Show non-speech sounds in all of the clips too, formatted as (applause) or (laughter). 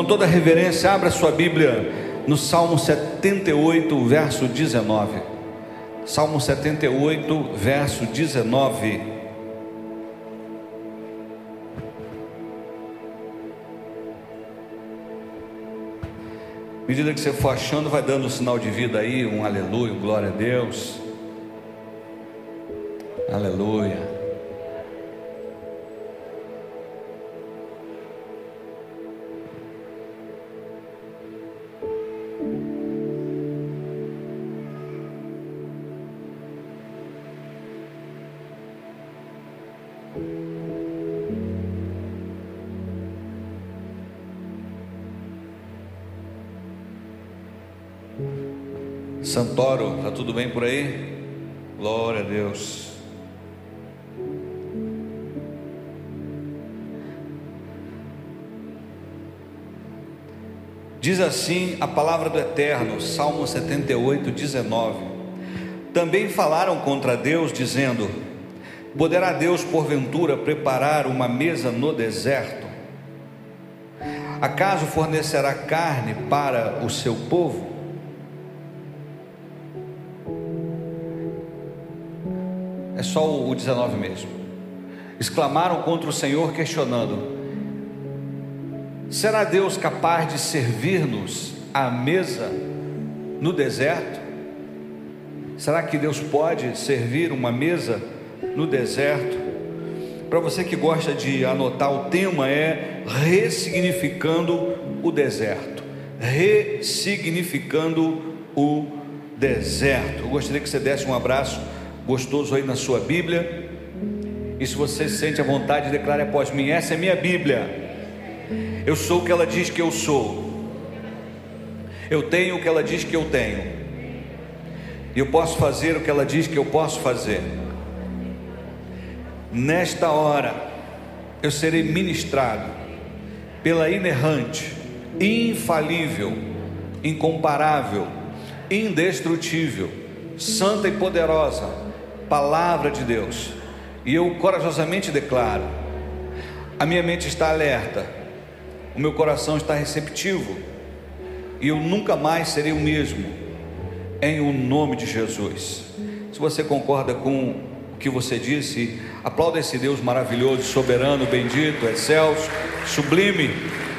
Com toda reverência, abra sua Bíblia no Salmo 78, verso 19. Salmo 78, verso 19. À medida que você for achando, vai dando um sinal de vida aí, um aleluia, um glória a Deus. Aleluia. Tudo bem por aí? Glória a Deus. Diz assim a palavra do Eterno, Salmo 78, 19. Também falaram contra Deus, dizendo: Poderá Deus, porventura, preparar uma mesa no deserto? Acaso fornecerá carne para o seu povo? Só o 19 mesmo. Exclamaram contra o Senhor, questionando: Será Deus capaz de servir-nos à mesa no deserto? Será que Deus pode servir uma mesa no deserto? Para você que gosta de anotar, o tema é ressignificando o deserto. Ressignificando o deserto. Eu gostaria que você desse um abraço gostoso aí na sua Bíblia. E se você se sente à vontade, declare após mim: essa é minha Bíblia. Eu sou o que ela diz que eu sou. Eu tenho o que ela diz que eu tenho. E eu posso fazer o que ela diz que eu posso fazer. Nesta hora, eu serei ministrado pela inerrante, infalível, incomparável, indestrutível, santa e poderosa palavra de Deus. E eu corajosamente declaro: a minha mente está alerta, o meu coração está receptivo, e eu nunca mais serei o mesmo, em o nome de Jesus. Se você concorda com o que você disse, aplauda esse Deus maravilhoso, soberano, bendito, excelso, sublime.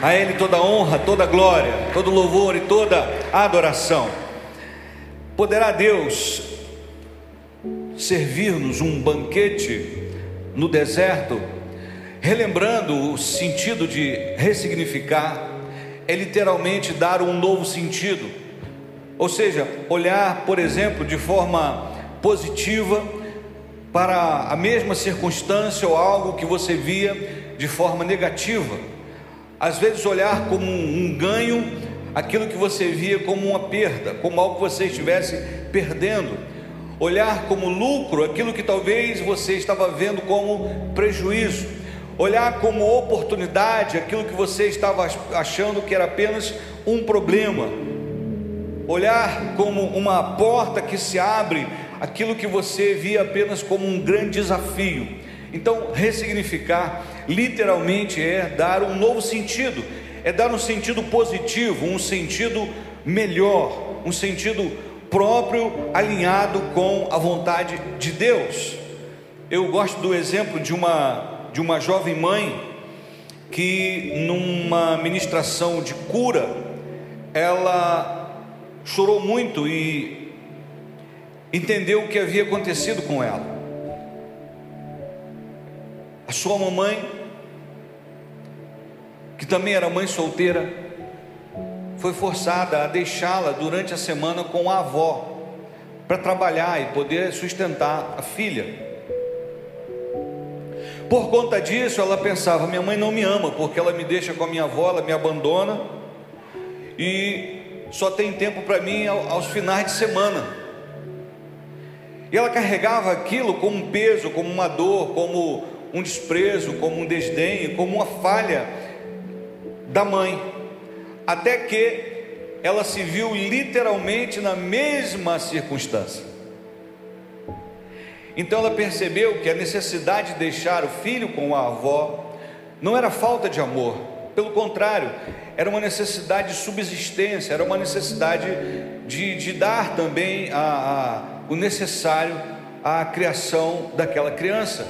A Ele toda honra, toda glória, todo louvor e toda adoração. Poderá Deus servir-nos um banquete no deserto, relembrando o sentido de ressignificar, é literalmente dar um novo sentido, ou seja, olhar, por exemplo, de forma positiva para a mesma circunstância ou algo que você via de forma negativa, às vezes olhar como um ganho aquilo que você via como uma perda, como algo que você estivesse perdendo olhar como lucro aquilo que talvez você estava vendo como prejuízo, olhar como oportunidade aquilo que você estava achando que era apenas um problema, olhar como uma porta que se abre aquilo que você via apenas como um grande desafio. Então, ressignificar literalmente é dar um novo sentido, é dar um sentido positivo, um sentido melhor, um sentido próprio alinhado com a vontade de Deus. Eu gosto do exemplo de uma de uma jovem mãe que numa ministração de cura ela chorou muito e entendeu o que havia acontecido com ela. A sua mamãe, que também era mãe solteira, foi forçada a deixá-la durante a semana com a avó, para trabalhar e poder sustentar a filha. Por conta disso, ela pensava: minha mãe não me ama, porque ela me deixa com a minha avó, ela me abandona e só tem tempo para mim aos finais de semana. E ela carregava aquilo como um peso, como uma dor, como um desprezo, como um desdém, como uma falha da mãe até que ela se viu literalmente na mesma circunstância. Então ela percebeu que a necessidade de deixar o filho com a avó não era falta de amor, Pelo contrário, era uma necessidade de subsistência, era uma necessidade de, de dar também a, a, o necessário à criação daquela criança.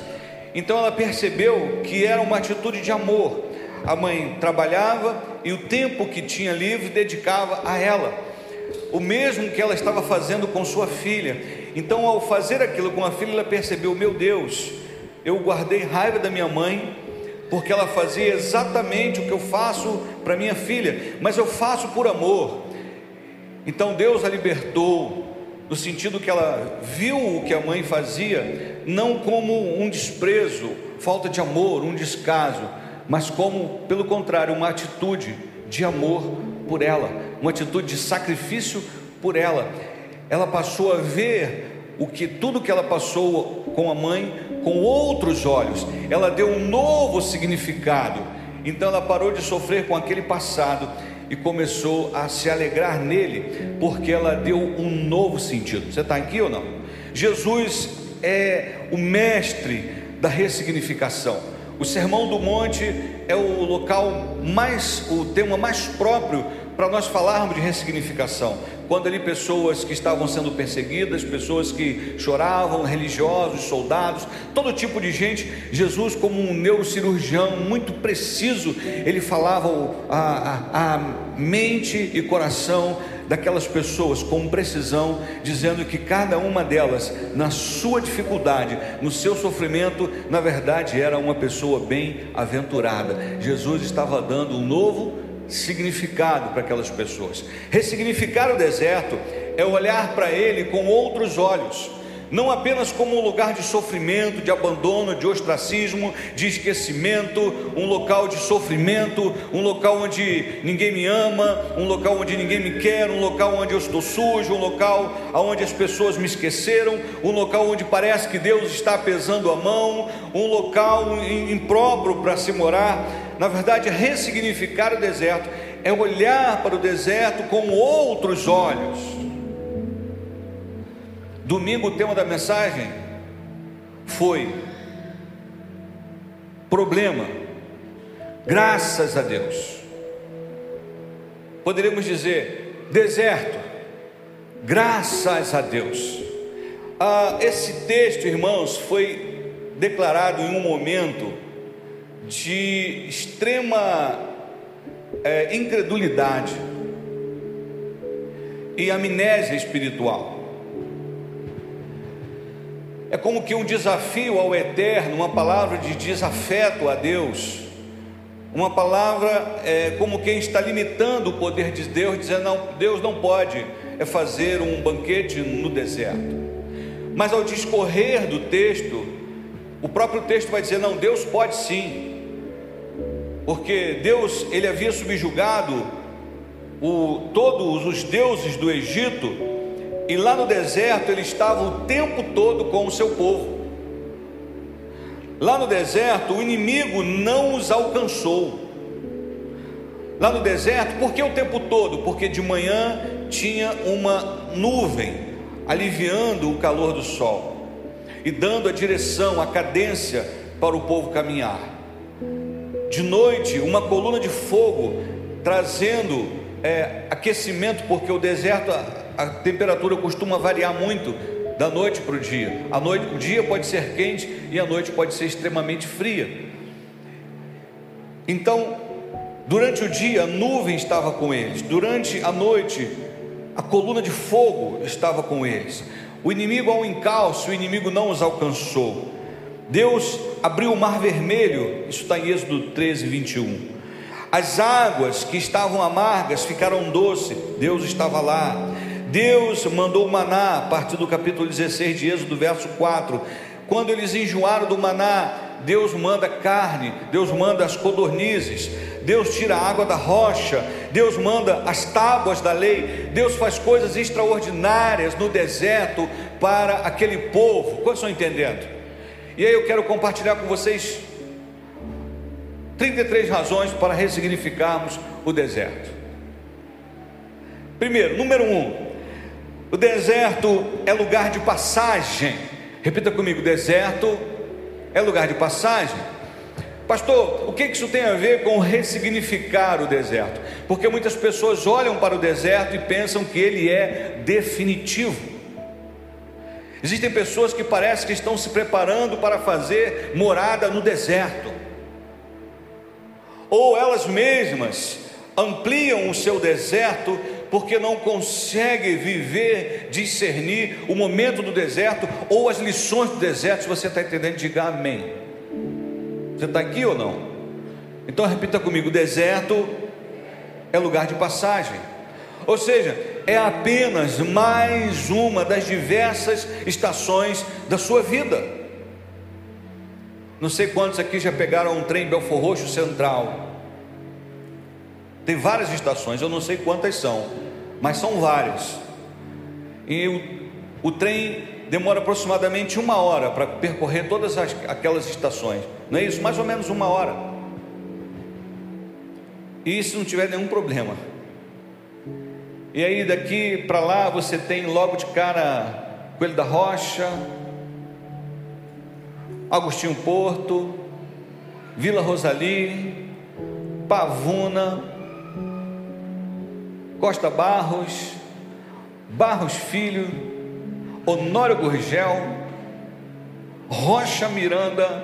Então ela percebeu que era uma atitude de amor. A mãe trabalhava e o tempo que tinha livre dedicava a ela, o mesmo que ela estava fazendo com sua filha. Então, ao fazer aquilo com a filha, ela percebeu: meu Deus, eu guardei raiva da minha mãe, porque ela fazia exatamente o que eu faço para minha filha, mas eu faço por amor. Então Deus a libertou, no sentido que ela viu o que a mãe fazia, não como um desprezo, falta de amor, um descaso, mas como, pelo contrário, uma atitude de amor por ela, uma atitude de sacrifício por ela. Ela passou a ver o que tudo que ela passou com a mãe com outros olhos. Ela deu um novo significado. Então ela parou de sofrer com aquele passado e começou a se alegrar nele, porque ela deu um novo sentido. Você está aqui ou não? Jesus é o mestre da ressignificação. O Sermão do Monte é o local mais, o tema mais próprio para nós falarmos de ressignificação. Quando ali pessoas que estavam sendo perseguidas, pessoas que choravam, religiosos, soldados, todo tipo de gente, Jesus, como um neurocirurgião muito preciso, ele falava a, a, a mente e coração daquelas pessoas com precisão, dizendo que cada uma delas, na sua dificuldade, no seu sofrimento, na verdade era uma pessoa bem-aventurada. Jesus estava dando um novo significado para aquelas pessoas. Ressignificar o deserto é olhar para ele com outros olhos, não apenas como um lugar de sofrimento, de abandono, de ostracismo, de esquecimento, um local de sofrimento, um local onde ninguém me ama, um local onde ninguém me quer, um local onde eu estou sujo, um local onde as pessoas me esqueceram, um local onde parece que Deus está pesando a mão, um local impróprio para se morar. Na verdade, ressignificar o deserto é olhar para o deserto com outros olhos. Domingo, o tema da mensagem foi problema, graças a Deus. Poderíamos dizer deserto, graças a Deus. Ah, esse texto, irmãos, foi declarado em um momento de extrema é, incredulidade e amnésia espiritual. É como que um desafio ao eterno, uma palavra de desafeto a Deus, uma palavra é, como quem está limitando o poder de Deus, dizendo: não, Deus não pode é fazer um banquete no deserto. Mas ao discorrer do texto, o próprio texto vai dizer: não, Deus pode sim porque Deus ele havia subjugado o, todos os deuses do Egito e lá no deserto ele estava o tempo todo com o seu povo. Lá no deserto o inimigo não os alcançou. Lá no deserto, por que o tempo todo? Porque de manhã tinha uma nuvem aliviando o calor do sol e dando a direção, a cadência para o povo caminhar de noite uma coluna de fogo trazendo é, aquecimento, porque o deserto a, temperatura costuma variar muito da noite para o dia. A noite, o dia pode ser quente e a noite pode ser extremamente fria. Então, durante o dia a nuvem estava com eles, durante a noite a coluna de fogo estava com eles. O inimigo ao encalço, o inimigo não os alcançou. Deus abriu o mar vermelho, isso está em Êxodo 13, 21. As águas que estavam amargas ficaram doces, Deus estava lá. Deus mandou o maná, a partir do capítulo 16 de Êxodo, verso 4. Quando eles enjoaram do maná, Deus manda carne, Deus manda as codornizes, Deus tira a água da rocha, Deus manda as tábuas da lei, Deus faz coisas extraordinárias no deserto para aquele povo. Quantos estão entendendo? E aí eu quero compartilhar com vocês 33 razões para ressignificarmos o deserto. Primeiro, número um, o deserto é lugar de passagem. Repita comigo: deserto é lugar de passagem. Pastor, o que isso tem a ver com ressignificar o deserto? Porque muitas pessoas olham para o deserto e pensam que ele é definitivo. Existem pessoas que parecem que estão se preparando para fazer morada no deserto, ou elas mesmas ampliam o seu deserto porque não conseguem viver, discernir o momento do deserto ou as lições do deserto. Se você está entendendo, diga amém. Você está aqui ou não? Então repita comigo: deserto é lugar de passagem. Ou seja, é apenas mais uma das diversas estações da sua vida. Não sei quantos aqui já pegaram um trem Belfor Roxo Central. Tem várias estações, eu não sei quantas são, mas são várias. E o, o trem demora aproximadamente uma hora para percorrer todas as, aquelas estações. Não é isso? Mais ou menos uma hora. E se não tiver nenhum problema. E aí daqui para lá você tem logo de cara Coelho da Rocha, Agostinho Porto, Vila Rosali, Pavuna, Costa Barros, Barros Filho, Honório Gurgel, Rocha Miranda,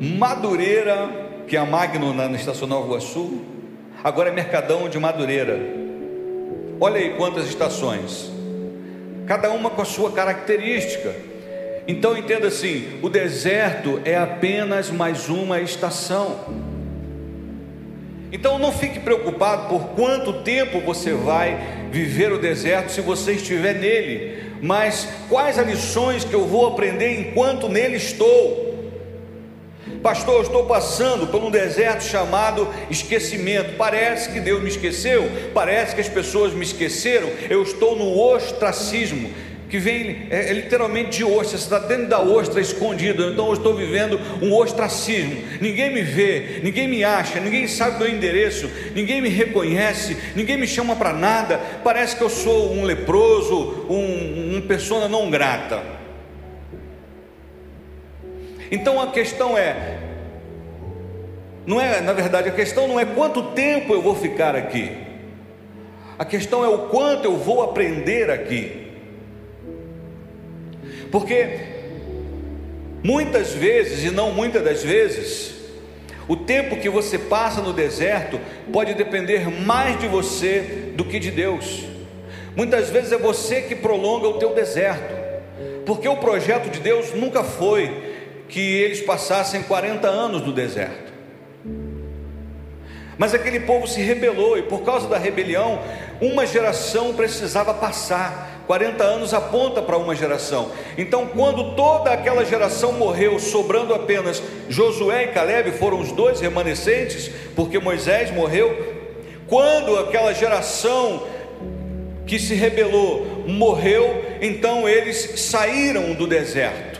Madureira, que é a Magno na Estação Nova Iguaçu, agora é Mercadão de Madureira. Olha aí quantas estações, cada uma com a sua característica. Então entenda assim: o deserto é apenas mais uma estação. Então não fique preocupado por quanto tempo você vai viver o deserto se você estiver nele, mas quais as lições que eu vou aprender enquanto nele estou? Pastor, eu estou passando por um deserto chamado esquecimento. Parece que Deus me esqueceu, parece que as pessoas me esqueceram. Eu estou no ostracismo que vem é, é literalmente de ostra, você está dentro da ostra escondido, então eu estou vivendo um ostracismo, ninguém me vê, ninguém me acha, ninguém sabe meu endereço, ninguém me reconhece, ninguém me chama para nada, parece que eu sou um leproso, um, um persona não grata. Então a questão é, não é, na verdade, a questão não é quanto tempo eu vou ficar aqui, a questão é o quanto eu vou aprender aqui. Porque muitas vezes, e não muitas das vezes, o tempo que você passa no deserto pode depender mais de você do que de Deus. Muitas vezes é você que prolonga o teu deserto. Porque o projeto de Deus nunca foi que eles passassem 40 anos no deserto. Mas aquele povo se rebelou e por causa da rebelião, uma geração precisava passar. 40 anos aponta para uma geração. Então, quando toda aquela geração morreu, sobrando apenas Josué e Caleb, foram os dois remanescentes, porque Moisés morreu. Quando aquela geração que se rebelou morreu, então eles saíram do deserto.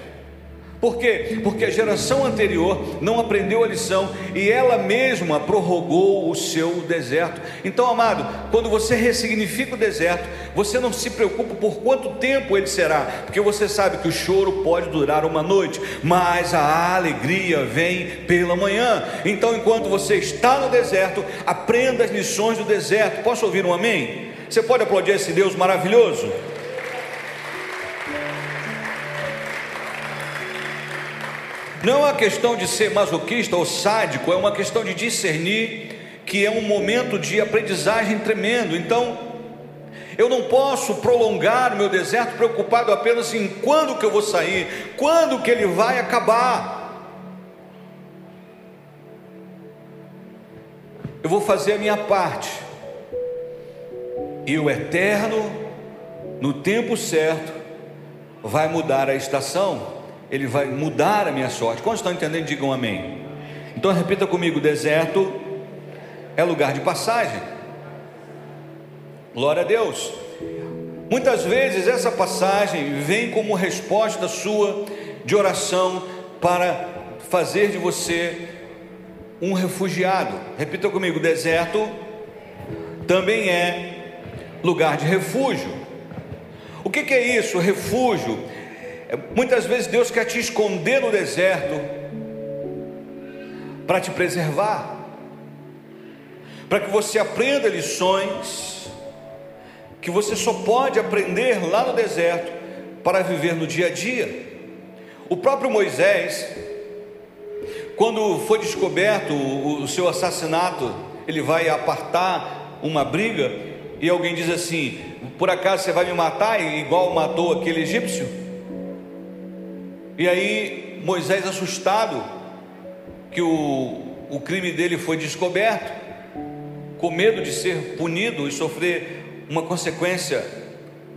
Por quê? Porque a geração anterior não aprendeu a lição e ela mesma prorrogou o seu deserto. Então, amado, quando você ressignifica o deserto, você não se preocupa por quanto tempo ele será, porque você sabe que o choro pode durar uma noite, mas a alegria vem pela manhã. Então, enquanto você está no deserto, aprenda as lições do deserto. Posso ouvir um amém? Você pode aplaudir esse Deus maravilhoso? Não é uma questão de ser masoquista ou sádico, é uma questão de discernir que é um momento de aprendizagem tremendo. Então, eu não posso prolongar o meu deserto preocupado apenas em quando que eu vou sair, quando que ele vai acabar. Eu vou fazer a minha parte. E o eterno, no tempo certo, vai mudar a estação. Ele vai mudar a minha sorte. Quantos estão entendendo? Digam amém. Então repita comigo: deserto é lugar de passagem. Glória a Deus. Muitas vezes essa passagem vem como resposta sua de oração para fazer de você um refugiado. Repita comigo: deserto também é lugar de refúgio. O que, que é isso? Refúgio Muitas vezes Deus quer te esconder no deserto para te preservar, para que você aprenda lições que você só pode aprender lá no deserto para viver no dia a dia. O próprio Moisés, quando foi descoberto o, seu assassinato, ele vai apartar uma briga e alguém diz assim: Por acaso você vai me matar igual matou aquele egípcio? E aí Moisés, assustado, que o, o crime dele foi descoberto, com medo de ser punido e sofrer uma consequência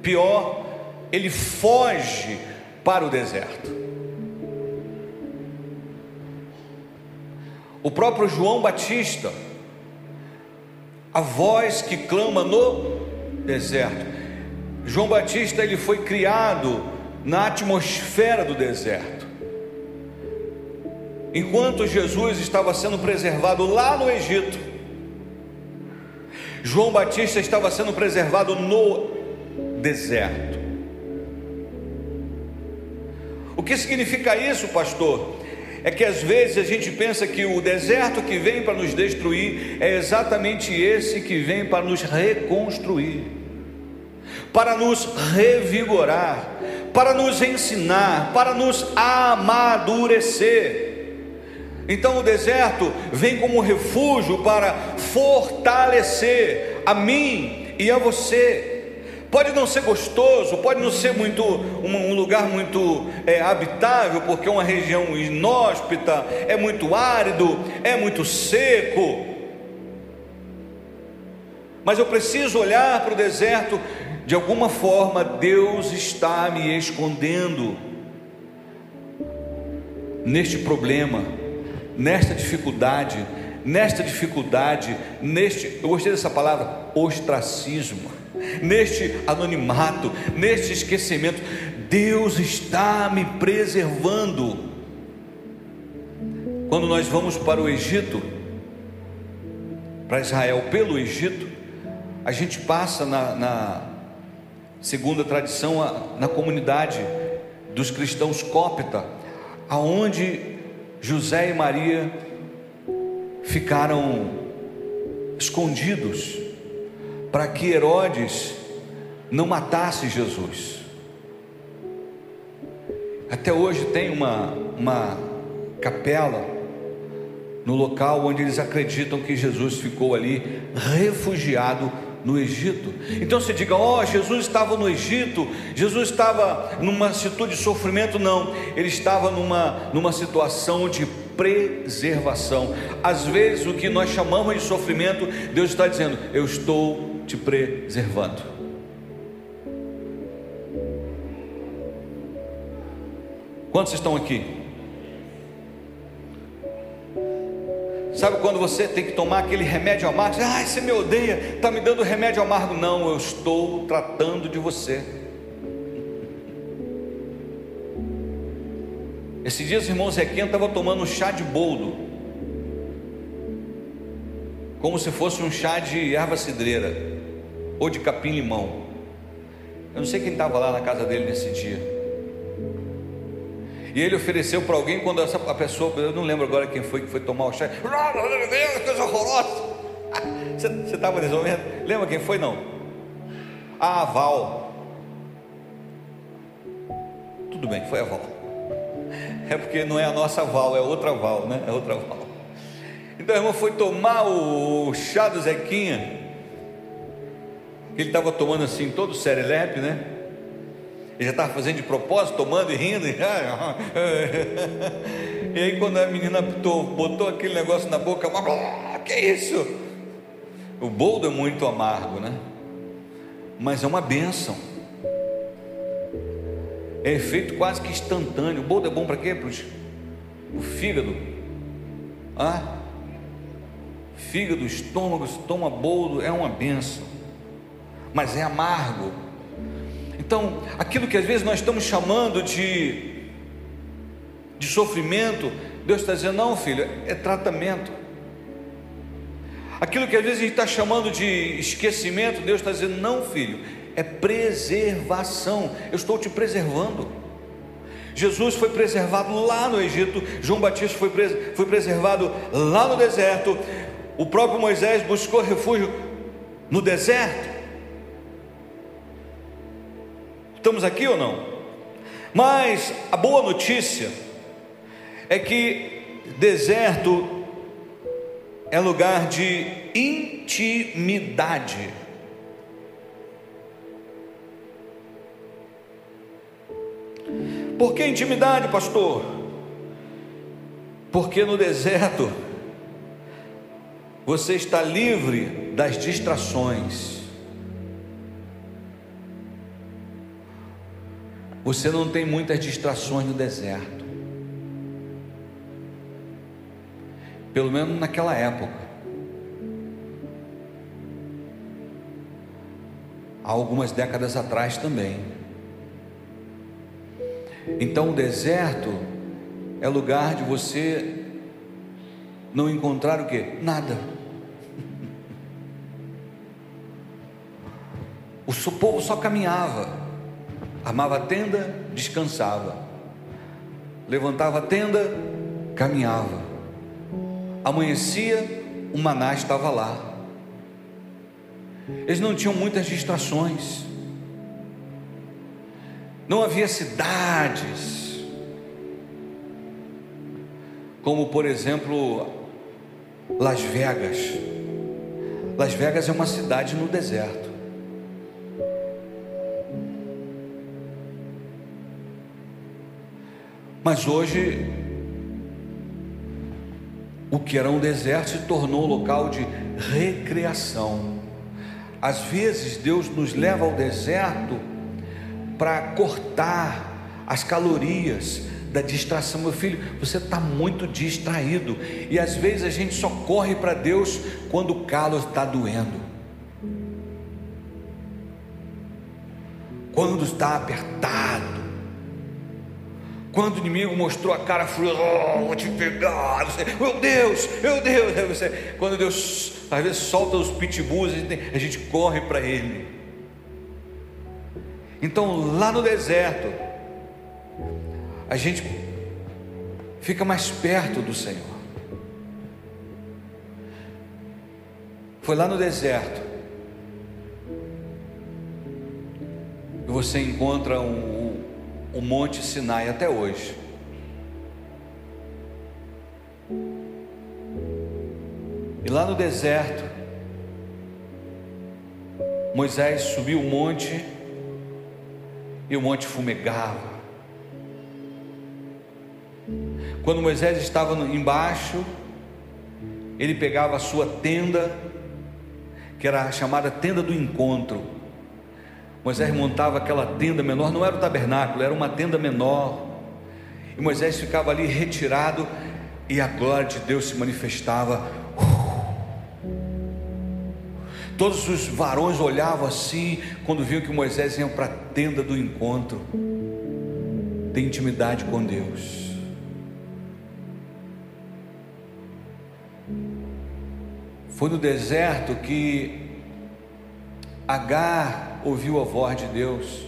pior, ele foge para o deserto. O próprio João Batista, a voz que clama no deserto. João Batista ele foi criado na atmosfera do deserto. Enquanto Jesus estava sendo preservado lá no Egito, João Batista estava sendo preservado no deserto. O que significa isso, pastor? É que às vezes a gente pensa que o deserto que vem para nos destruir é exatamente esse que vem para nos reconstruir, para nos revigorar, para nos ensinar, para nos amadurecer. Então o deserto vem como refúgio para fortalecer a mim e a você. Pode não ser gostoso, pode não ser muito um, lugar muito é, habitável, porque é uma região inóspita, é muito árido, é muito seco. Mas eu preciso olhar para o deserto, de alguma forma Deus está me escondendo neste problema, nesta dificuldade, nesta dificuldade, neste, eu gostei dessa palavra, ostracismo neste anonimato, neste esquecimento. Deus está me preservando. Quando nós vamos para o Egito, para Israel pelo Egito, a gente passa na, na segunda tradição, na comunidade dos cristãos cópita, aonde José e Maria ficaram escondidos para que Herodes não matasse Jesus. Até hoje tem uma, uma capela no local onde eles acreditam que Jesus ficou ali refugiado no Egito. Então você diga: "Ó, oh, Jesus estava no Egito, Jesus estava numa situação de sofrimento", não. Ele estava numa numa situação de preservação. Às vezes o que nós chamamos de sofrimento, Deus está dizendo: "Eu estou te preservando. Quantos estão aqui? Sabe quando você tem que tomar aquele remédio amargo? Ah, você me odeia, está me dando remédio amargo. Não, eu estou tratando de você. Esses dias, irmão Zequinha estava tomando um chá de boldo, como se fosse um chá de erva cidreira ou de capim-limão. Eu não sei quem estava lá na casa dele nesse dia. E ele ofereceu para alguém quando essa a pessoa, eu não lembro agora quem foi que foi tomar o chá. Coisa horrorosa. (laughs) Você estava resolvendo? Lembra quem foi? Não. A Val. Tudo bem, foi a Val. (laughs) É porque não é a nossa Val, é outra Val, né? É outra Val. Então a irmã foi tomar o chá do Zequinha ele estava tomando assim todo serelepe, né? Ele já estava fazendo de propósito, tomando e rindo. E, (laughs) aí quando a menina botou, botou aquele negócio na boca, que é isso? O boldo é muito amargo, né? Mas é uma bênção. É efeito quase que instantâneo. O boldo é bom para quê? Para o fígado. Ah? Fígado, estômago, toma boldo, é uma benção mas é amargo. Então, aquilo que às vezes nós estamos chamando de, de sofrimento, Deus está dizendo: não, filho, é tratamento. Aquilo que às vezes a gente está chamando de esquecimento, Deus está dizendo: não, filho, é preservação. Eu estou te preservando. Jesus foi preservado lá no Egito, João Batista foi, pres foi preservado lá no deserto, o próprio Moisés buscou refúgio no deserto. Estamos aqui ou não? Mas a boa notícia é que deserto é lugar de intimidade. Por que intimidade, pastor? Porque no deserto você está livre das distrações. Você não tem muitas distrações no deserto. Pelo menos naquela época. Há algumas décadas atrás também. Então o deserto é lugar de você não encontrar o que? Nada. (laughs) O povo só caminhava, armava a tenda, descansava, levantava a tenda, caminhava. Amanhecia, o maná estava lá. Eles não tinham muitas distrações não havia cidades, como por exemplo Las Vegas. Las Vegas é uma cidade no deserto. Mas hoje, o que era um deserto se tornou um local de recreação. Às vezes, Deus nos leva ao deserto para cortar as calorias da distração. Meu filho, você está muito distraído. E às vezes a gente só corre para Deus quando o calo está doendo. Quando está apertado. Quando o inimigo mostrou a cara furiosa, oh, vou te pegar, você, meu Deus, meu Deus, você, quando Deus às vezes solta os pitbulls, a gente, a gente corre para Ele. Então, lá no deserto, a gente fica mais perto do Senhor. Foi lá no deserto que você encontra um, um Monte Sinai até hoje. E lá no deserto, Moisés subiu o monte e o monte fumegava. Quando Moisés estava embaixo, ele pegava a sua tenda, que era a chamada tenda do encontro. Moisés montava aquela tenda menor, não era o tabernáculo, era uma tenda menor. E Moisés ficava ali retirado e a glória de Deus se manifestava Todos os varões olhavam assim quando viam que Moisés ia para a tenda do encontro. Tem intimidade com Deus. Foi no deserto que Agar ouviu a voz de Deus,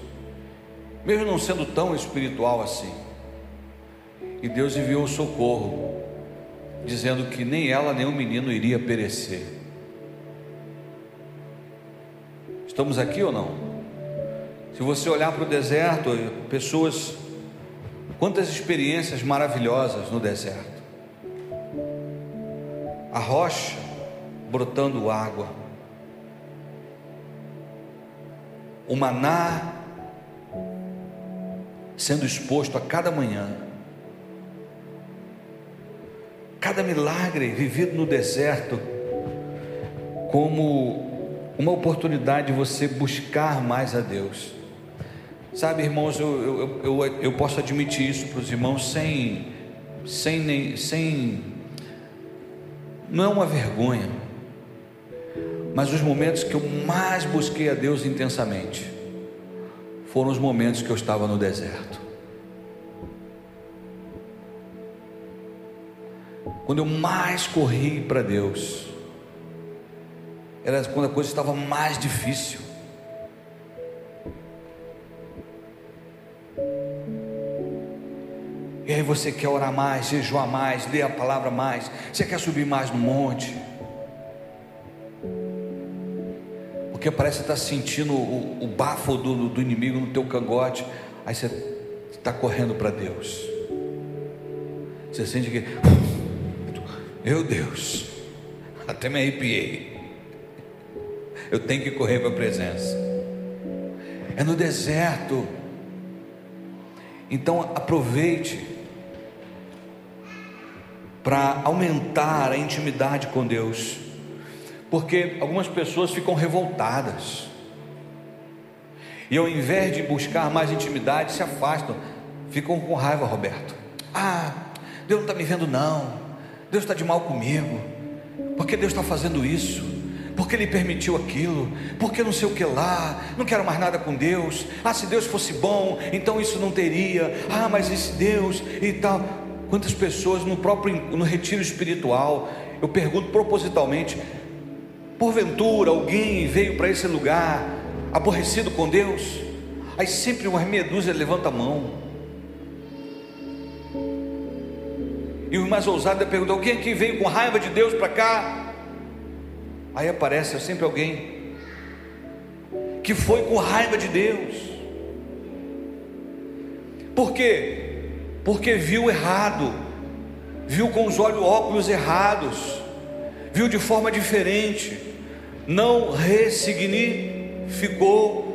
mesmo não sendo tão espiritual assim. E Deus enviou socorro, dizendo que nem ela nem o menino iria perecer. Estamos aqui ou não? Se você olhar para o deserto, pessoas, quantas experiências maravilhosas no deserto. A rocha brotando água, o maná sendo exposto a cada manhã, cada milagre vivido no deserto, como uma oportunidade de você buscar mais a Deus. Sabe, irmãos, eu, eu, eu, eu posso admitir isso para os irmãos sem, sem, sem. Não é uma vergonha, mas os momentos que eu mais busquei a Deus intensamente foram os momentos que eu estava no deserto. Quando eu mais corri para Deus, era quando a coisa estava mais difícil. você quer orar mais, jejuar mais, ler a palavra mais, você quer subir mais no monte. Porque parece estar tá sentindo o, o bafo do, do inimigo no teu cangote. Aí você está correndo para Deus. Você sente que, meu Deus, até me arrepiei. Eu tenho que correr para a presença. É no deserto. Então aproveite para aumentar a intimidade com Deus. Porque algumas pessoas ficam revoltadas. E ao invés de buscar mais intimidade, se afastam. Ficam com raiva, Roberto. Ah, Deus não está me vendo, não. Deus está de mal comigo. Por que Deus está fazendo isso? Porque Ele permitiu aquilo? Porque não sei o que lá? Não quero mais nada com Deus. Ah, se Deus fosse bom, então isso não teria. Ah, mas esse Deus e tal. Quantas pessoas no próprio no retiro espiritual, eu pergunto propositalmente, porventura alguém veio para esse lugar aborrecido com Deus, aí sempre uma dúzia levanta a mão. E o mais ousado é perguntar: alguém aqui veio com raiva de Deus para cá? Aí aparece sempre alguém que foi com raiva de Deus. Por quê? Porque viu errado, viu com os olhos óculos errados, viu de forma diferente, não ressignificou ficou.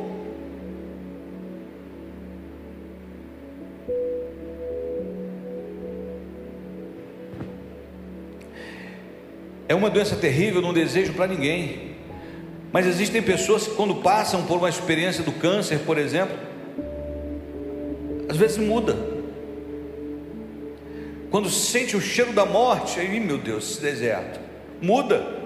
É uma doença terrível, não desejo para ninguém. Mas existem pessoas que, quando passam por uma experiência do câncer, por exemplo, às vezes muda. Quando sente o cheiro da morte, aí, meu Deus, esse deserto, muda.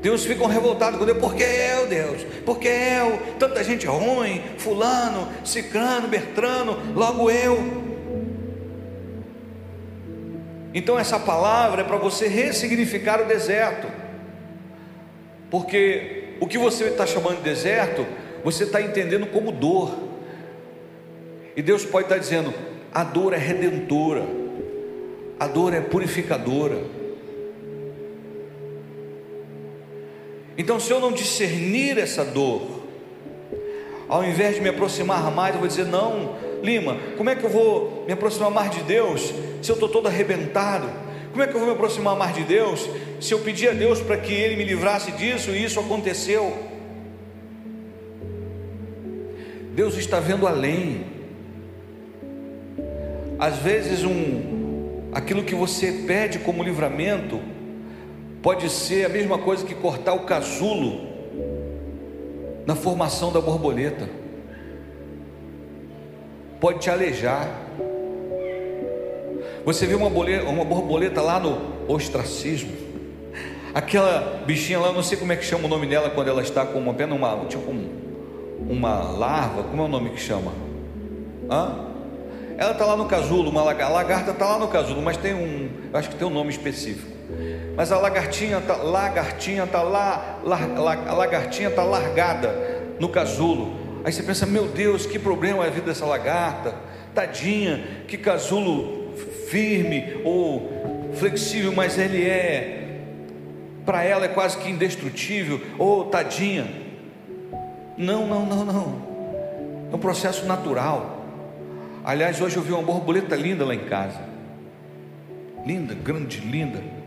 Deus ficam revoltados com Deus, porque eu, Deus, porque eu, tanta gente ruim, fulano, ciclano, bertrano, logo eu. Então essa palavra é para você ressignificar o deserto, porque o que você está chamando de deserto, você está entendendo como dor, e Deus pode estar dizendo: a dor é redentora, a dor é purificadora. Então, se eu não discernir essa dor, ao invés de me aproximar mais, eu vou dizer: não, Lima, como é que eu vou me aproximar mais de Deus se eu estou todo arrebentado? Como é que eu vou me aproximar mais de Deus se eu pedir a Deus para que Ele me livrasse disso e isso aconteceu? Deus está vendo além. Às vezes um aquilo que você pede como livramento pode ser a mesma coisa que cortar o casulo na formação da borboleta. Pode te alejar. Você viu uma, boleta, uma borboleta lá no ostracismo? Aquela bichinha lá, não sei como é que chama o nome dela quando ela está com uma pena, uma, tipo um, uma larva, como é o nome que chama? Hã? Ela está lá no casulo, uma lagarta está lá no casulo, mas tem um, acho que tem um nome específico. Mas a lagartinha está lagartinha tá lá, a lagartinha está largada no casulo. Aí você pensa, meu Deus, que problema é a vida dessa lagarta? Tadinha, que casulo firme ou flexível, mas ele é para ela é quase que indestrutível. Oh, tadinha. Não, não, não, não. É um processo natural. Aliás, hoje eu vi uma borboleta linda lá em casa. Linda, grande, linda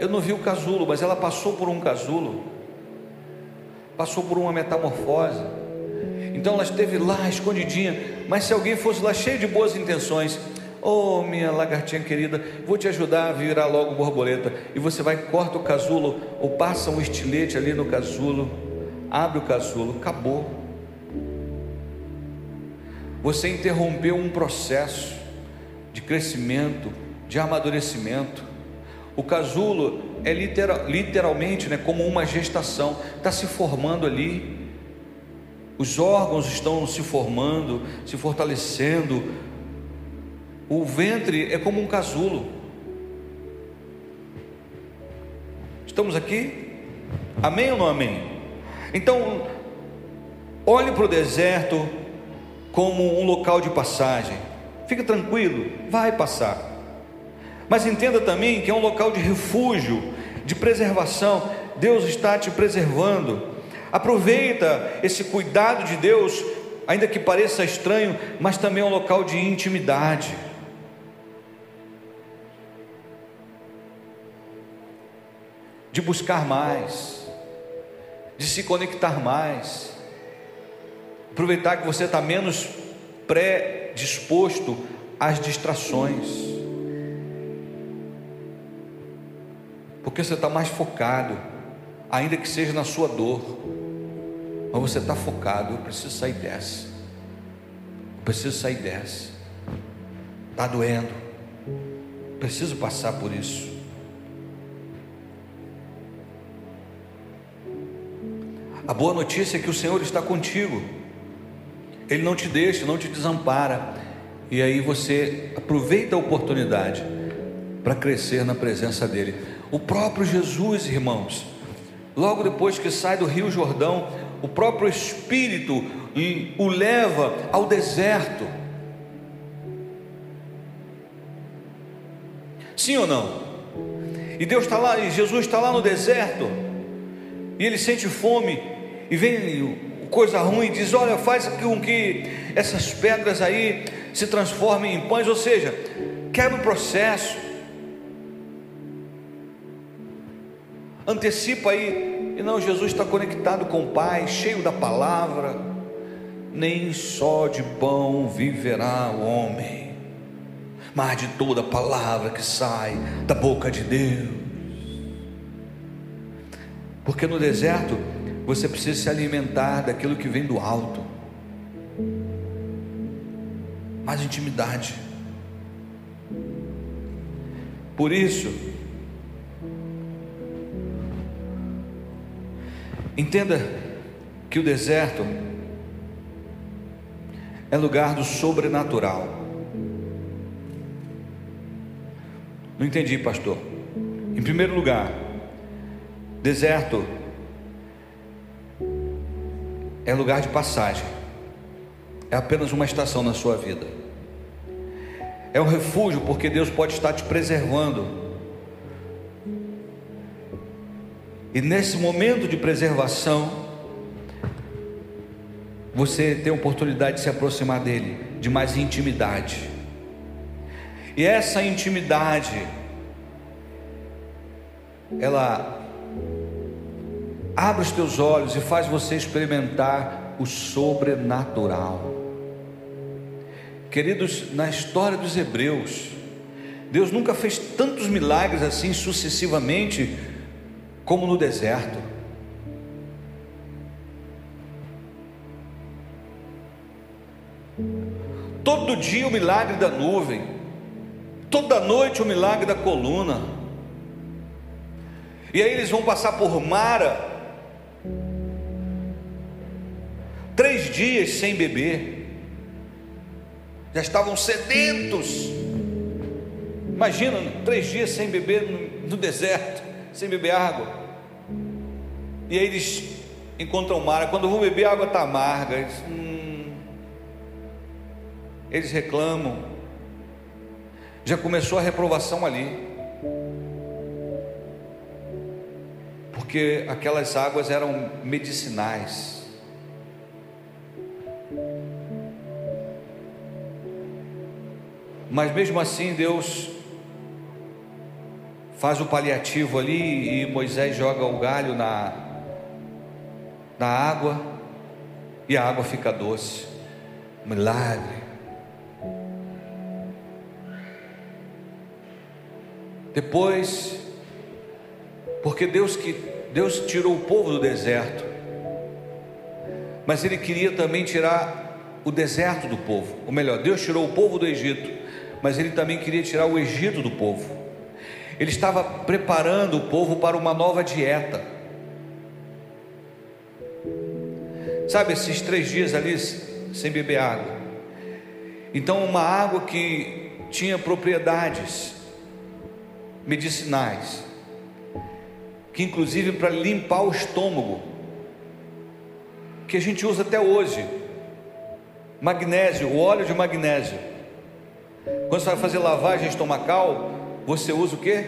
Eu não vi o casulo, mas ela passou por um casulo, passou por uma metamorfose. Então ela esteve lá escondidinha. Mas se alguém fosse lá cheio de boas intenções, oh minha lagartinha querida, vou te ajudar a virar logo borboleta. E você vai, corta o casulo, ou passa um estilete ali no casulo, abre o casulo, acabou. Você interrompeu um processo de crescimento, de amadurecimento. O casulo é literal, literalmente né, como uma gestação, está se formando ali. Os órgãos estão se formando, se fortalecendo. O ventre é como um casulo. Estamos aqui? Amém ou não amém? Então, olhe para o deserto como um local de passagem. Fica tranquilo, vai passar. Mas entenda também que é um local de refúgio, de preservação. Deus está te preservando. Aproveita esse cuidado de Deus, ainda que pareça estranho, mas também é um local de intimidade. De buscar mais, de se conectar mais, aproveitar que você está menos predisposto às distrações. Porque você está mais focado, ainda que seja na sua dor, mas você está focado. Eu preciso sair dessa, eu preciso sair dessa, está doendo, preciso passar por isso. A boa notícia é que o Senhor está contigo, Ele não te deixa, não te desampara, e aí você aproveita a oportunidade para crescer na presença dEle. O próprio Jesus, irmãos, logo depois que sai do Rio Jordão, o próprio Espírito o leva ao deserto. Sim ou não? E Deus está lá, e Jesus está lá no deserto, e ele sente fome, e vem coisa ruim, diz: Olha, faz com que essas pedras aí se transformem em pães, ou seja, quebra o processo. Antecipa aí, e não, Jesus está conectado com o Pai, cheio da palavra, nem só de pão viverá o homem, mas de toda palavra que sai da boca de Deus. Porque no deserto você precisa se alimentar daquilo que vem do alto. Mais intimidade. Por isso, Entenda que o deserto é lugar do sobrenatural. Não entendi, pastor. Em primeiro lugar, deserto é lugar de passagem, é apenas uma estação na sua vida, é um refúgio porque Deus pode estar te preservando E nesse momento de preservação, você tem a oportunidade de se aproximar dele, de mais intimidade. E essa intimidade, ela abre os teus olhos e faz você experimentar o sobrenatural. Queridos, na história dos Hebreus, Deus nunca fez tantos milagres assim sucessivamente como no deserto. Todo dia o milagre da nuvem, toda noite o milagre da coluna. E aí eles vão passar por Mara, três dias sem beber, já estavam sedentos. Imagina, três dias sem beber no, no deserto sem beber água. E aí eles encontram Mara, quando vou beber a água está amarga. Eles, hum, eles reclamam. Já começou a reprovação ali. Porque aquelas águas eram medicinais. Mas mesmo assim Deus faz o paliativo ali e Moisés joga o galho na, na água e a água fica doce. Milagre. Depois, porque Deus que Deus tirou o povo do deserto, mas Ele queria também tirar o deserto do povo. Ou melhor, Deus tirou o povo do Egito, mas Ele também queria tirar o Egito do povo. Ele estava preparando o povo para uma nova dieta. Sabe, esses três dias ali sem beber água. Então, uma água que tinha propriedades medicinais, que inclusive para limpar o estômago, que a gente usa até hoje. Magnésio, o óleo de magnésio. Quando você vai fazer lavagem estomacal, você usa o que?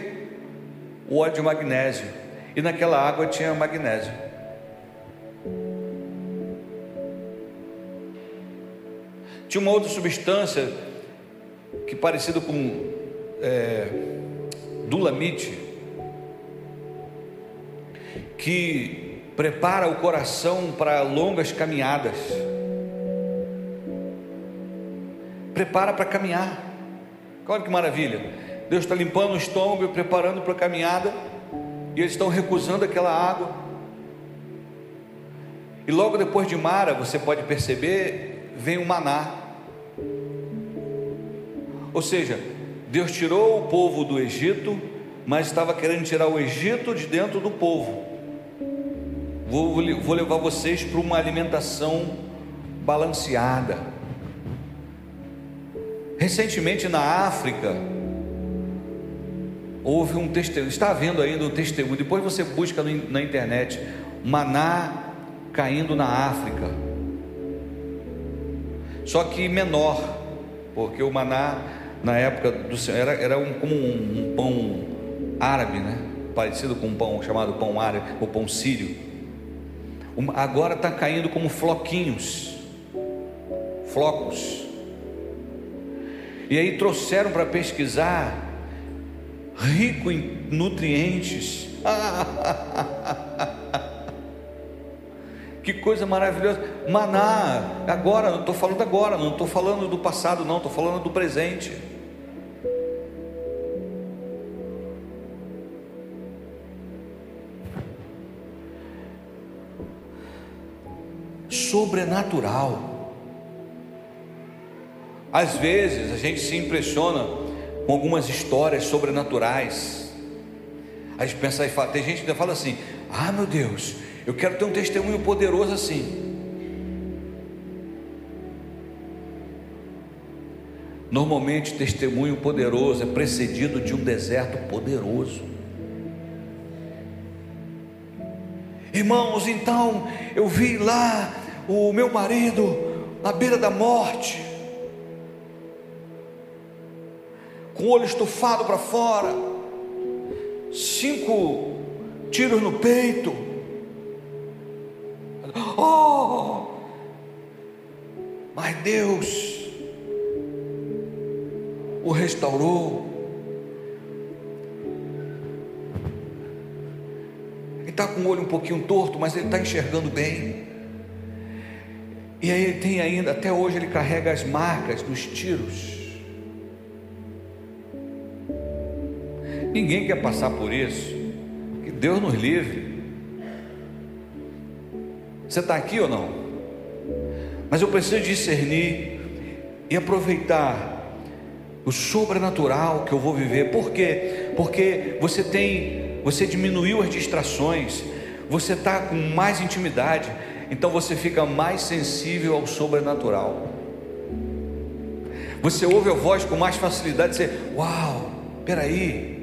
O óleo de magnésio. E naquela água tinha magnésio. Tinha uma outra substância que parecido com é, dulamite, que prepara o coração para longas caminhadas. Prepara para caminhar. Olha que maravilha. Deus está limpando o estômago e preparando para a caminhada. E eles estão recusando aquela água. E logo depois de Mara, você pode perceber, vem o maná. Ou seja, Deus tirou o povo do Egito, mas estava querendo tirar o Egito de dentro do povo. Vou, vou levar vocês para uma alimentação balanceada. Recentemente na África, houve um testemunho, está havendo ainda um testemunho, depois você busca na internet, maná caindo na África. Só que menor, porque o maná na época do Senhor, era, era um, como um, um, pão árabe, né? parecido com um pão chamado pão árabe, ou pão sírio. agora está caindo como floquinhos, flocos. E aí trouxeram para pesquisar, rico em nutrientes. (laughs) Que coisa maravilhosa. Maná, agora, não estou falando agora, não estou falando do passado, não, estou falando do presente. sobrenatural. Às vezes a gente se impressiona com algumas histórias sobrenaturais. A gente pensa e fala, tem gente que ainda fala assim: ah, meu Deus, eu quero ter um testemunho poderoso assim. Normalmente, testemunho poderoso é precedido de um deserto poderoso. Irmãos, então eu vi lá o meu marido na beira da morte, com o olho estufado para fora, cinco tiros no peito. Oh! Mas Deus o restaurou. Ele está com o olho um pouquinho torto, mas ele está enxergando bem. E aí ele tem ainda, até hoje ele carrega as marcas dos tiros. Ninguém quer passar por isso. Que Deus nos livre. Você está aqui ou não? Mas eu preciso discernir e aproveitar o sobrenatural que eu vou viver. Por quê? Porque você tem, você diminuiu as distrações, você está com mais intimidade então você fica mais sensível ao sobrenatural. Você ouve a voz com mais facilidade, você, uau, peraí.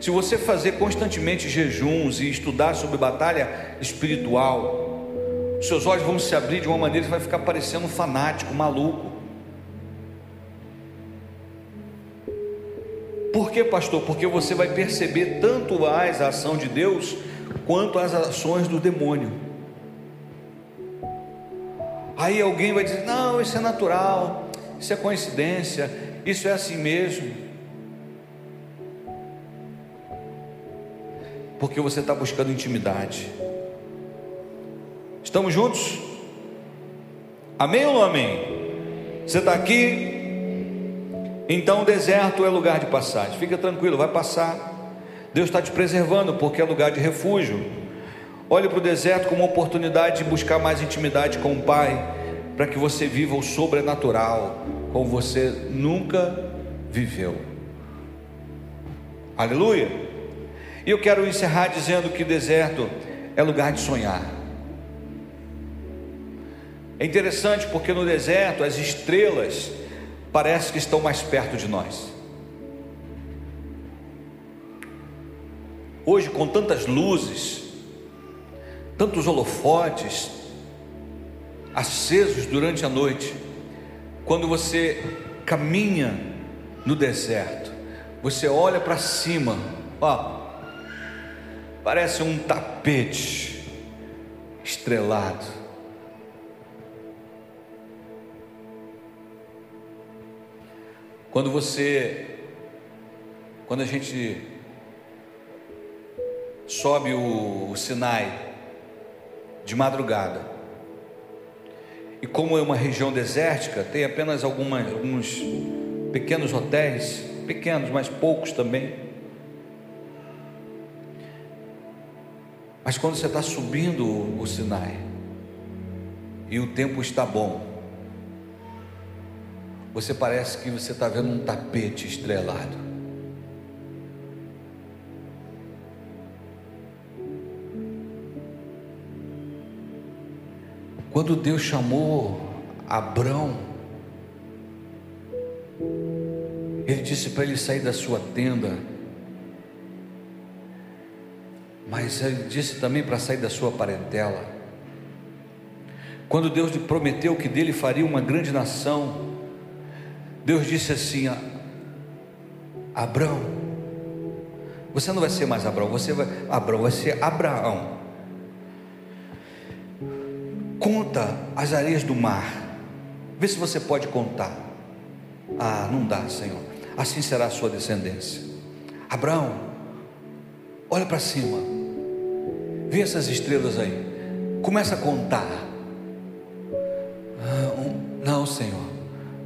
Se você fazer constantemente jejuns e estudar sobre batalha espiritual, seus olhos vão se abrir de uma maneira que vai ficar parecendo um fanático, maluco. Por que, pastor? Porque você vai perceber tanto mais a ação de Deus quanto às ações do demônio. Aí alguém vai dizer: não, isso é natural, isso é coincidência, isso é assim mesmo. Porque você está buscando intimidade. Estamos juntos? Amém ou não amém? Você está aqui? Então o deserto é lugar de passagem. Fica tranquilo, vai passar. Deus está te preservando porque é lugar de refúgio. Olhe para o deserto como uma oportunidade de buscar mais intimidade com o Pai, para que você viva o sobrenatural como você nunca viveu. Aleluia! E eu quero encerrar dizendo que deserto é lugar de sonhar. É interessante porque no deserto as estrelas parecem que estão mais perto de nós. Hoje, com tantas luzes, tantos holofotes, acesos durante a noite, quando você caminha no deserto, você olha para cima, ó, parece um tapete estrelado. Quando você, quando a gente sobe o, o Sinai de madrugada, e como é uma região desértica, tem apenas algumas, alguns pequenos hotéis, pequenos, mas poucos também. Mas quando você está subindo o Sinai e o tempo está bom, você parece que você está vendo um tapete estrelado. Quando Deus chamou Abrão, Ele disse para ele sair da sua tenda, mas Ele disse também para sair da sua parentela. Quando Deus lhe prometeu que dele faria uma grande nação, Deus disse assim: Abrão, você não vai ser mais Abraão, você vai, Abraão vai ser Abraão. Conta as areias do mar. Vê se você pode contar. Ah, não dá, Senhor. Assim será a sua descendência. Abraão, olha para cima. Vê essas estrelas aí. Começa a contar. Ah, não, Senhor.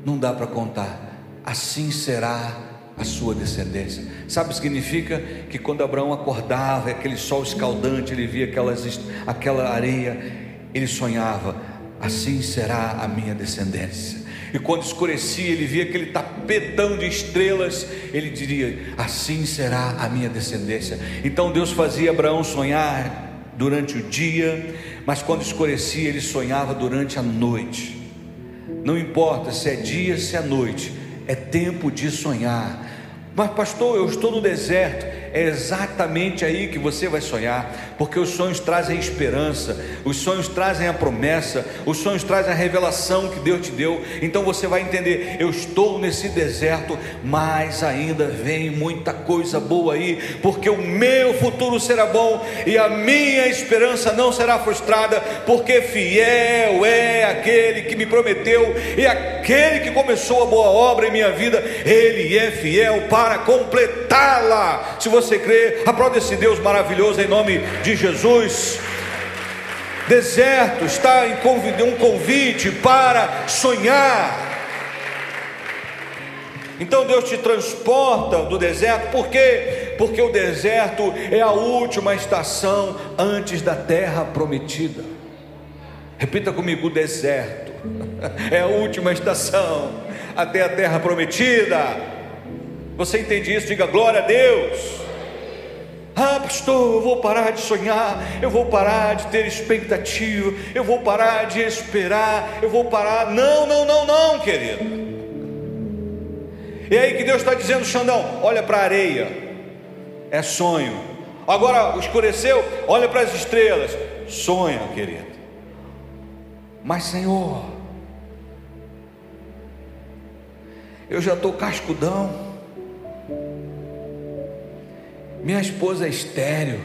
Não dá para contar. Assim será a sua descendência. Sabe o que significa? Que quando Abraão acordava, aquele sol escaldante, ele via aquelas, aquela areia ele sonhava: assim será a minha descendência. E quando escurecia, ele via aquele tapetão de estrelas, ele diria: Assim será a minha descendência. Então Deus fazia Abraão sonhar durante o dia, mas quando escurecia, ele sonhava durante a noite. Não importa se é dia, se é noite, é tempo de sonhar. Mas, pastor, eu estou no deserto é exatamente aí que você vai sonhar, porque os sonhos trazem esperança, os sonhos trazem a promessa, os sonhos trazem a revelação que Deus te deu. Então você vai entender: eu estou nesse deserto, mas ainda vem muita coisa boa aí, porque o meu futuro será bom e a minha esperança não será frustrada, porque fiel é aquele que me prometeu e aquele que começou a boa obra em minha vida, ele é fiel para completá-la. Se você crê, aplaude esse Deus maravilhoso em nome de Jesus. Deserto está em um convite para sonhar. Então Deus te transporta do deserto, por quê? Porque o deserto é a última estação antes da terra prometida. Repita comigo: o deserto (laughs) é a última estação até a terra prometida. Você entende isso? Diga glória a Deus. Ah, pastor, eu vou parar de sonhar, eu vou parar de ter expectativa, eu vou parar de esperar, eu vou parar. Não, não, não, não, querido. E aí que Deus está dizendo, Xandão, olha para a areia, é sonho. Agora escureceu, olha para as estrelas, sonha, querido. Mas Senhor, eu já estou cascudão. Minha esposa é estéreo.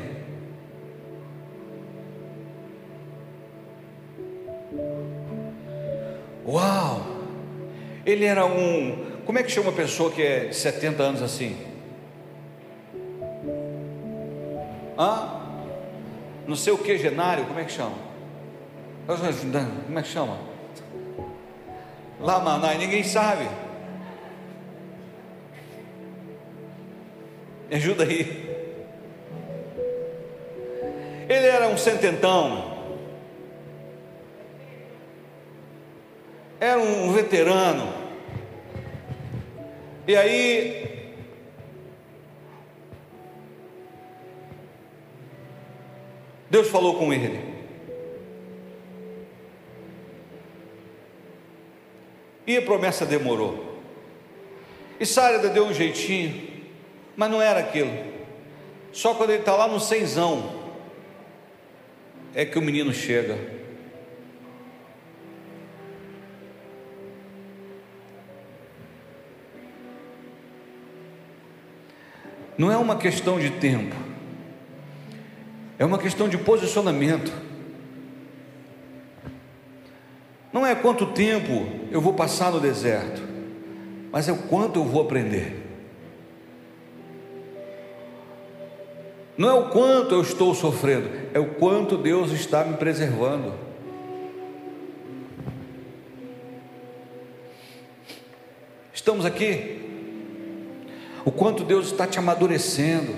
Uau! Ele era um. Como é que chama uma pessoa que é de 70 anos assim? Hã? Não sei o que, genário, como é que chama? Como é que chama? Lá, Manai, ninguém sabe. Me ajuda aí. Ele era um sententão, era um veterano. E aí, Deus falou com ele. E a promessa demorou. E Sara deu um jeitinho, mas não era aquilo. Só quando ele está lá no seisão, é que o menino chega. Não é uma questão de tempo, é uma questão de posicionamento. Não é quanto tempo eu vou passar no deserto, mas é o quanto eu vou aprender. Não é o quanto eu estou sofrendo, é o quanto Deus está me preservando. Estamos aqui. O quanto Deus está te amadurecendo.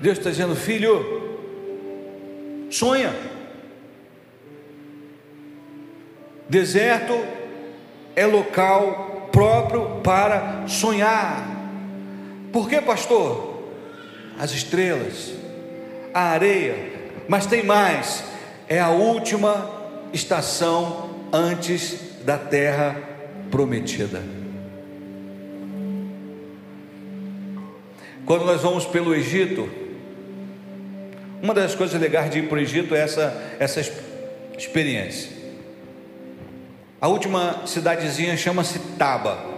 Deus está dizendo, filho, sonha. Deserto é local próprio para sonhar. Por que, pastor? As estrelas, a areia, mas tem mais, é a última estação antes da terra prometida. Quando nós vamos pelo Egito, uma das coisas legais de ir para o Egito é essa, essa experiência. A última cidadezinha chama-se Taba.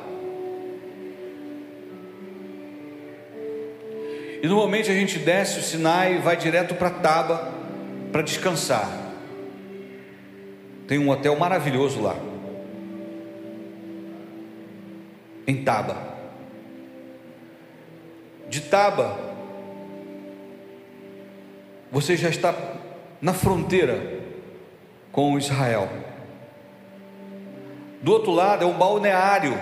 E normalmente a gente desce o Sinai e vai direto para Taba para descansar. Tem um hotel maravilhoso lá. Em Taba de Taba, você já está na fronteira com Israel. Do outro lado é um balneário.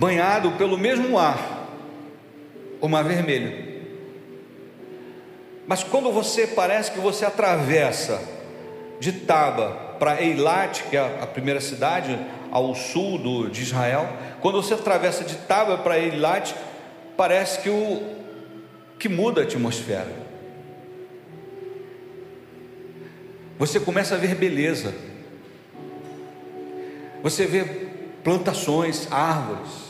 Banhado pelo mesmo mar, o mar vermelho. Mas quando você parece que você atravessa de Taba para Eilat, que é a primeira cidade, ao sul do, de Israel. Quando você atravessa de Taba para Eilat, parece que, o, que muda a atmosfera. Você começa a ver beleza. Você vê plantações, árvores.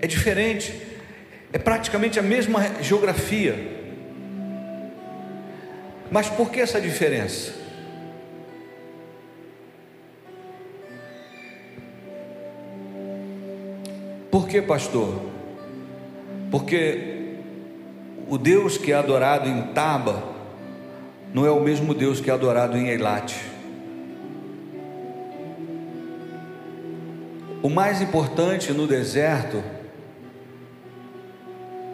É diferente. É praticamente a mesma geografia. Mas por que essa diferença? Por que, pastor? Porque o Deus que é adorado em Taba não é o mesmo Deus que é adorado em Eilat. O mais importante no deserto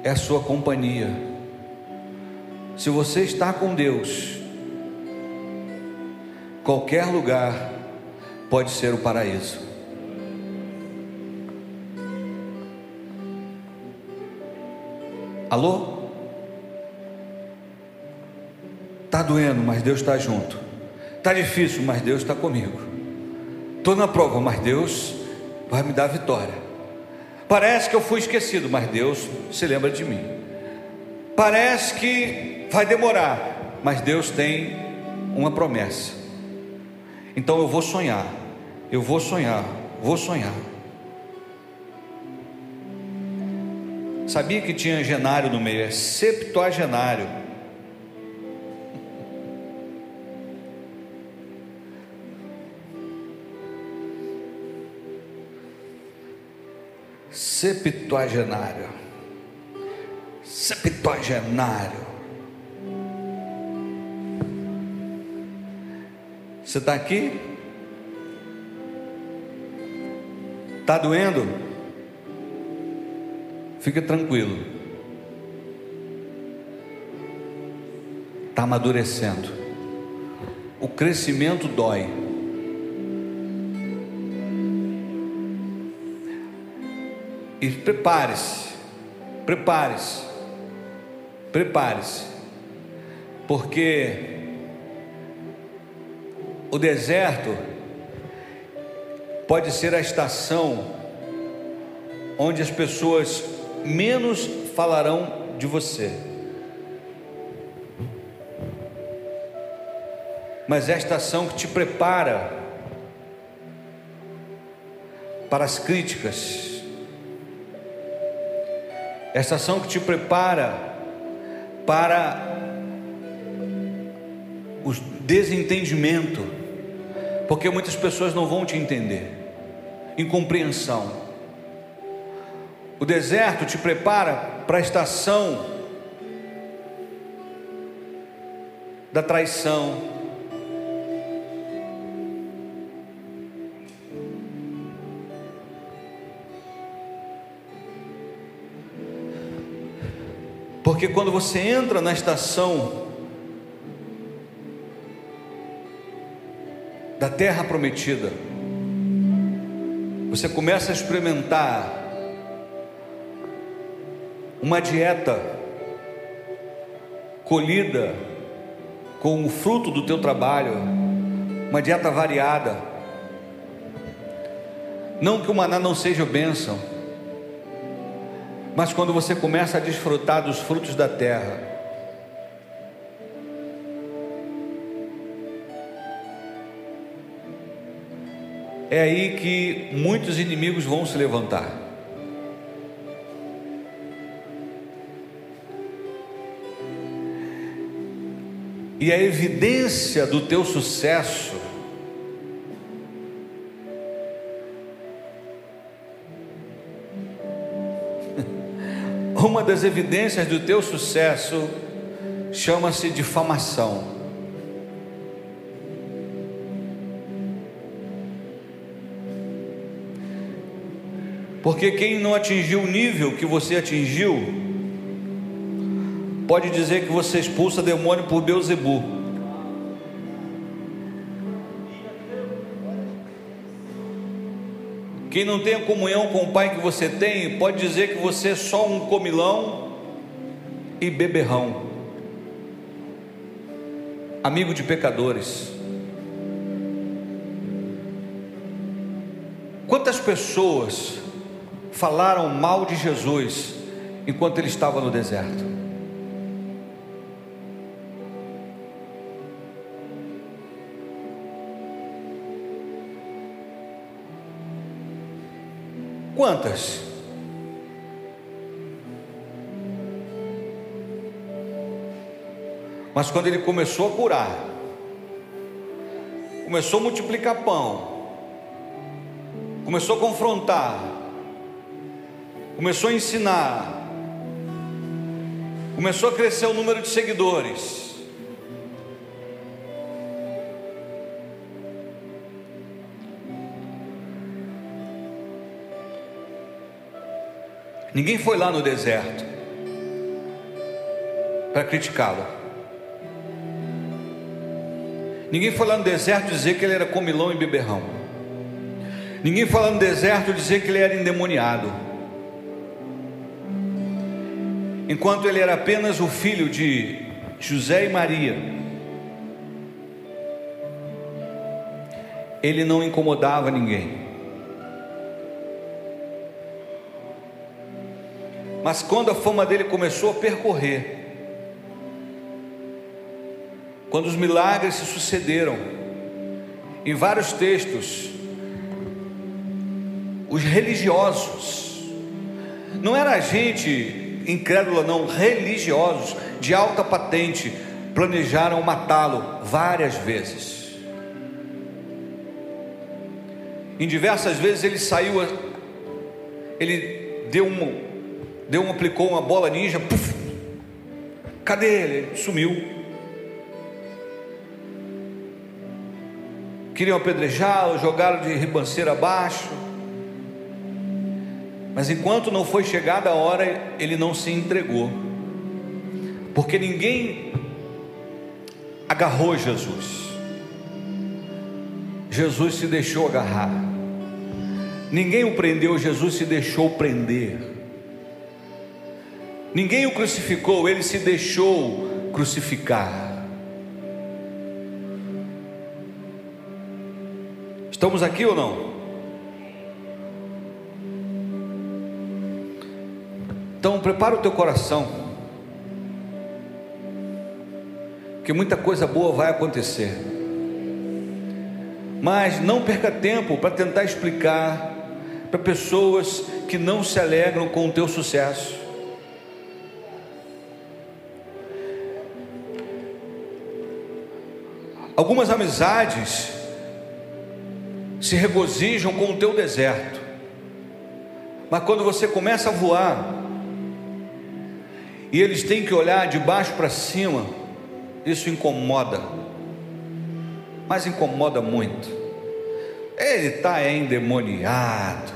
é a sua companhia. Se você está com Deus, qualquer lugar pode ser o paraíso. Alô? Tá doendo, mas Deus está junto. Tá difícil, mas Deus está comigo. Estou na prova, mas Deus vai me dar vitória. Parece que eu fui esquecido, mas Deus se lembra de mim. Parece que vai demorar, mas Deus tem uma promessa. Então eu vou sonhar, eu vou sonhar, vou sonhar. Sabia que tinha genário no meio, é septuagenário. Septuagenário. Septuagenário. Você está aqui? Está doendo? Fica tranquilo. Está amadurecendo. O crescimento dói. E prepare-se, prepare-se, prepare-se, porque o deserto pode ser a estação onde as pessoas menos falarão de você. Mas é a estação que te prepara para as críticas, é a estação que te prepara para o desentendimento, Porque muitas pessoas não vão te entender. Incompreensão. O deserto te prepara para a estação da traição, Porque quando você entra na estação da terra prometida, você começa a experimentar uma dieta colhida com o fruto do teu trabalho, uma dieta variada. Não que o maná não seja bênção, mas quando você começa a desfrutar dos frutos da terra, é aí que muitos inimigos vão se levantar. E a evidência do teu sucesso das evidências do teu sucesso chama-se difamação. Porque quem não atingiu o nível que você atingiu, pode dizer que você expulsa demônio por Beuzebu. Quem não tem a comunhão com o Pai que você tem, pode dizer que você é só um comilão e beberrão, amigo de pecadores. Quantas pessoas falaram mal de Jesus enquanto ele estava no deserto? Quantas? Mas quando ele começou a curar, começou a multiplicar pão, começou a confrontar, começou a ensinar, começou a crescer o número de seguidores, Ninguém foi lá no deserto para criticá-lo. Ninguém foi lá no deserto dizer que ele era comilão e beberrão. Ninguém foi lá no deserto dizer que ele era endemoniado. Enquanto ele era apenas o filho de José e Maria, ele não incomodava ninguém. Mas quando a fama dele começou a percorrer, quando os milagres se sucederam, em vários textos, os religiosos, não era gente incrédula, não, religiosos de alta patente, planejaram matá-lo várias vezes. Em diversas vezes ele saiu, ele deu um, deu aplicou uma bola ninja, puff, cadê ele? Sumiu. Queriam apedrejá-lo, jogaram de ribanceira abaixo. Mas enquanto não foi chegada a hora, ele não se entregou. Porque ninguém agarrou Jesus. Jesus se deixou agarrar. Ninguém o prendeu, Jesus se deixou prender. Ninguém o crucificou, ele se deixou crucificar. Estamos aqui ou não? Então, prepara o teu coração, que muita coisa boa vai acontecer. Mas não perca tempo para tentar explicar para pessoas que não se alegram com o teu sucesso. Algumas amizades se regozijam com o teu deserto. Mas quando você começa a voar, e eles têm que olhar de baixo para cima, isso incomoda, mas incomoda muito. Ele está endemoniado.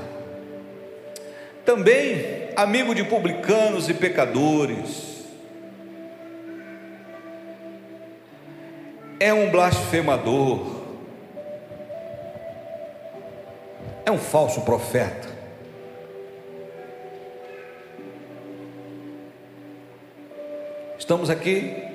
Também amigo de publicanos e pecadores. É um blasfemador. É um falso profeta. Estamos aqui